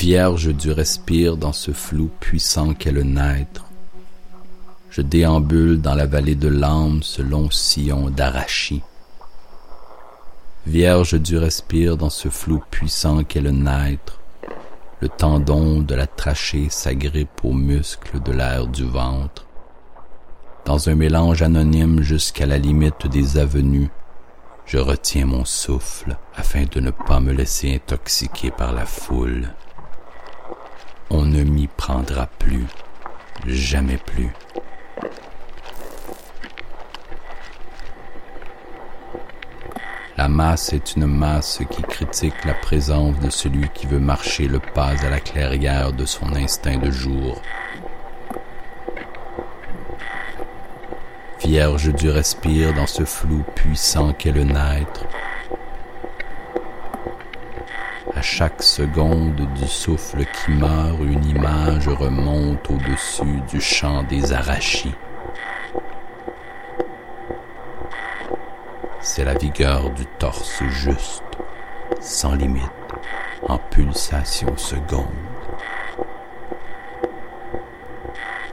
Vierge du respire dans ce flou puissant qu'est le naître. Je déambule dans la vallée de l'âme ce long sillon d'arachis. Vierge du respire dans ce flou puissant qu'est le naître. Le tendon de la trachée s'agrippe aux muscles de l'air du ventre. Dans un mélange anonyme jusqu'à la limite des avenues, je retiens mon souffle afin de ne pas me laisser intoxiquer par la foule. On ne m'y prendra plus, jamais plus. La masse est une masse qui critique la présence de celui qui veut marcher le pas à la clairière de son instinct de jour. Vierge du respire dans ce flou puissant qu'est le naître. À chaque seconde du souffle qui meurt, une image remonte au-dessus du champ des arachis. C'est la vigueur du torse juste, sans limite, en pulsation seconde.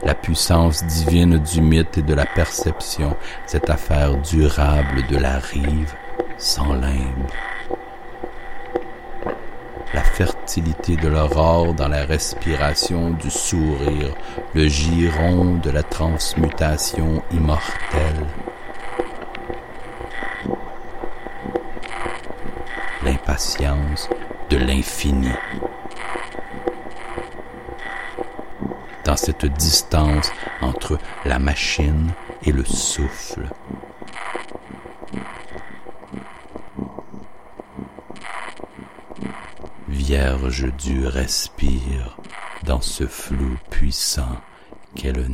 La puissance divine du mythe et de la perception, cette affaire durable de la rive, sans limbe. La fertilité de l'aurore dans la respiration du sourire, le giron de la transmutation immortelle l'impatience de l'infini. Dans cette distance entre la machine et le souffle. Vierge du respire dans ce flou puissant qu'est le.